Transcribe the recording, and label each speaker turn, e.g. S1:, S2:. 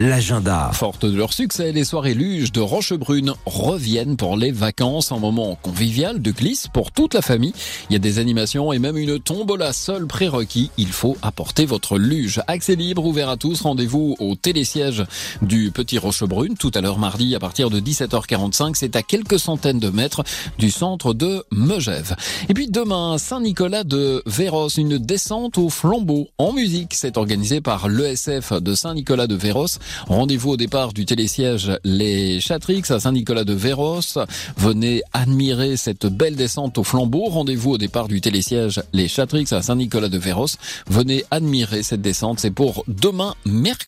S1: l'agenda.
S2: Fortes de leur succès, les soirées luges de Rochebrune reviennent pour les vacances, un moment convivial de glisse pour toute la famille. Il y a des animations et même une tombola seul prérequis. Il faut apporter votre luge. Accès libre, ouvert à tous. Rendez-vous au télésiège du Petit Rochebrune tout à l'heure mardi à partir de 17h45. C'est à quelques centaines de mètres du centre de Megève. Et puis demain, Saint-Nicolas de Véros, une descente au flambeau en musique. C'est organisé par l'ESF de Saint-Nicolas de Véros. Rendez-vous au départ du télésiège Les Chatrix à Saint-Nicolas de Véros. Venez admirer cette belle descente au flambeau. Rendez-vous au départ du télésiège Les Chatrix à Saint-Nicolas de Véros. Venez admirer cette descente. C'est pour demain mercredi.